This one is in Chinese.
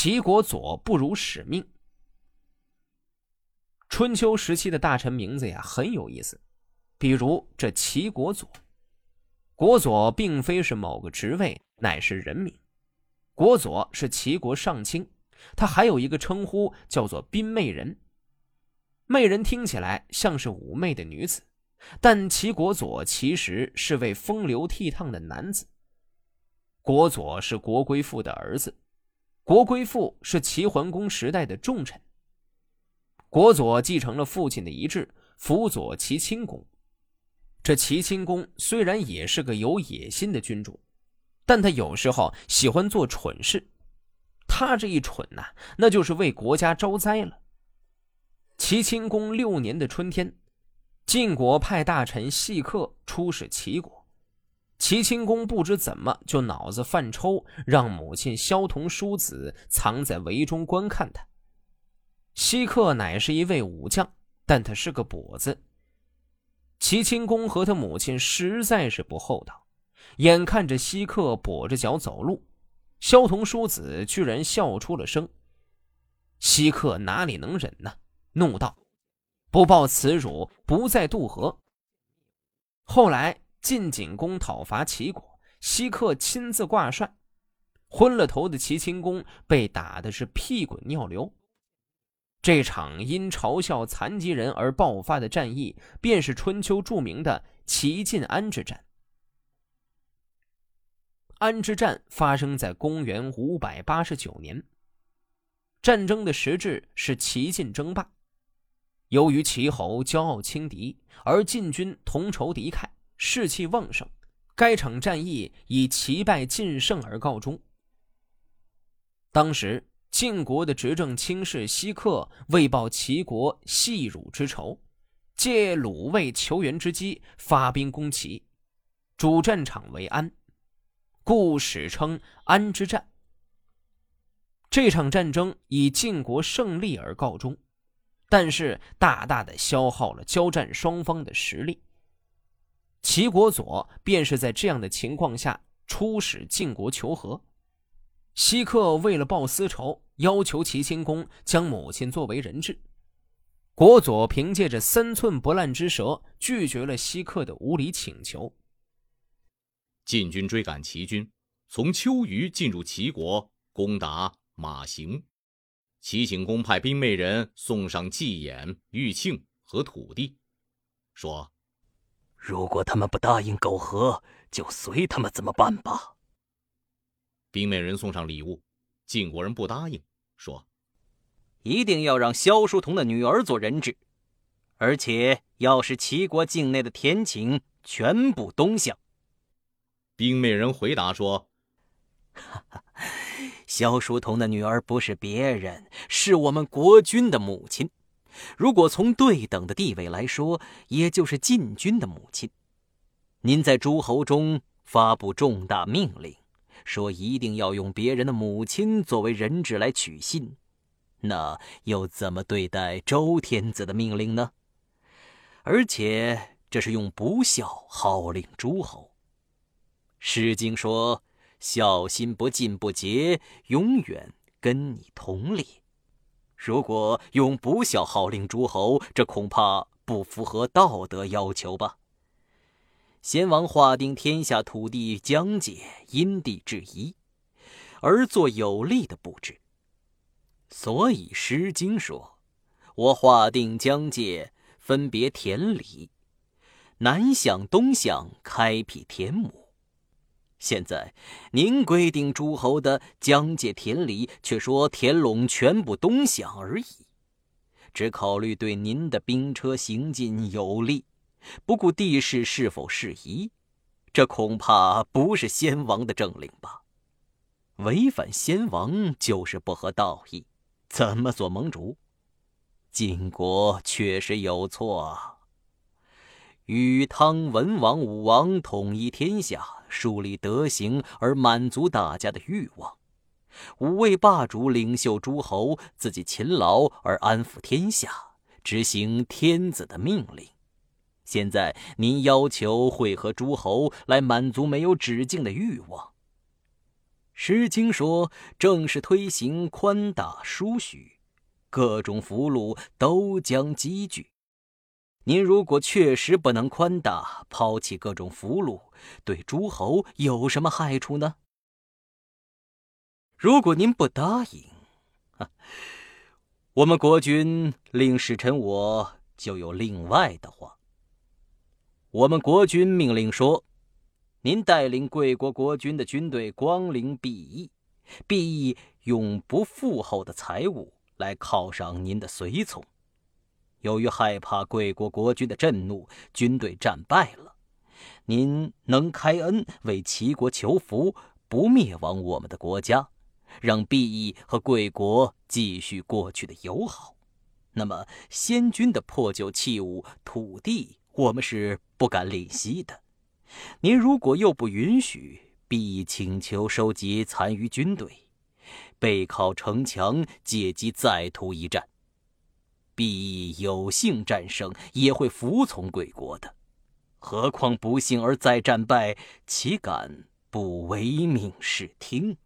齐国佐不辱使命。春秋时期的大臣名字呀很有意思，比如这齐国佐。国佐并非是某个职位，乃是人名。国佐是齐国上卿，他还有一个称呼叫做宾媚人。媚人听起来像是妩媚的女子，但齐国佐其实是位风流倜傥的男子。国佐是国归父的儿子，国归父是齐桓公时代的重臣。国佐继承了父亲的遗志，辅佐齐顷公。这齐顷公虽然也是个有野心的君主，但他有时候喜欢做蠢事。他这一蠢呐，那就是为国家招灾了。齐顷公六年的春天，晋国派大臣细客出使齐国，齐清公不知怎么就脑子犯抽，让母亲萧童叔子藏在围中观看他。西客乃是一位武将，但他是个跛子。齐清公和他母亲实在是不厚道，眼看着西客跛着脚走路，萧童叔子居然笑出了声。西客哪里能忍呢？怒道：“不报此辱，不再渡河。”后来晋景公讨伐齐国，西客亲自挂帅，昏了头的齐顷公被打的是屁滚尿流。这场因嘲笑残疾人而爆发的战役，便是春秋著名的齐晋安之战。安之战发生在公元五百八十九年。战争的实质是齐晋争霸。由于齐侯骄傲轻敌，而晋军同仇敌忾，士气旺盛，该场战役以齐败晋胜而告终。当时。晋国的执政卿士西克为报齐国戏辱之仇，借鲁卫求援之机发兵攻齐，主战场为安，故史称安之战。这场战争以晋国胜利而告终，但是大大的消耗了交战双方的实力。齐国佐便是在这样的情况下出使晋国求和。西克为了报私仇，要求齐顷公将母亲作为人质。国佐凭借着三寸不烂之舌，拒绝了西克的无理请求。晋军追赶齐军，从秋余进入齐国，攻打马行。齐景公派兵媚人送上祭偃、玉磬和土地，说：“如果他们不答应苟合，就随他们怎么办吧。”冰美人送上礼物，晋国人不答应，说：“一定要让萧书童的女儿做人质，而且要使齐国境内的田顷全部东向。”冰美人回答说：“哈哈，萧书童的女儿不是别人，是我们国君的母亲。如果从对等的地位来说，也就是晋军的母亲。您在诸侯中发布重大命令。”说一定要用别人的母亲作为人质来取信，那又怎么对待周天子的命令呢？而且这是用不孝号令诸侯。《诗经》说：“孝心不尽不竭，永远跟你同列。”如果用不孝号令诸侯，这恐怕不符合道德要求吧。先王划定天下土地疆界，因地制宜，而做有利的布置。所以《诗经》说：“我划定疆界，分别田里，南向东向，开辟田亩。”现在您规定诸侯的疆界田里，却说田垄全部东向而已，只考虑对您的兵车行进有利。不顾地势是否适宜，这恐怕不是先王的政令吧？违反先王就是不合道义，怎么做盟主？晋国确实有错。禹、汤、文王、武王统一天下，树立德行而满足大家的欲望；五位霸主领袖诸侯，自己勤劳而安抚天下，执行天子的命令。现在您要求会合诸侯来满足没有止境的欲望。《诗经》说：“正是推行宽大疏许，各种俘虏都将积聚。”您如果确实不能宽大，抛弃各种俘虏，对诸侯有什么害处呢？如果您不答应，我们国君令使臣我就有另外的话。我们国君命令说：“您带领贵国国君的军队光临敝邑，敝邑用不富厚的财物来犒赏您的随从。由于害怕贵国国君的震怒，军队战败了。您能开恩为齐国求福，不灭亡我们的国家。”让毕义和贵国继续过去的友好，那么先君的破旧器物、土地，我们是不敢吝惜的。您如果又不允许，毕义请求收集残余军队，背靠城墙，借机再图一战。毕义有幸战胜，也会服从贵国的。何况不幸而再战败，岂敢不唯命是听？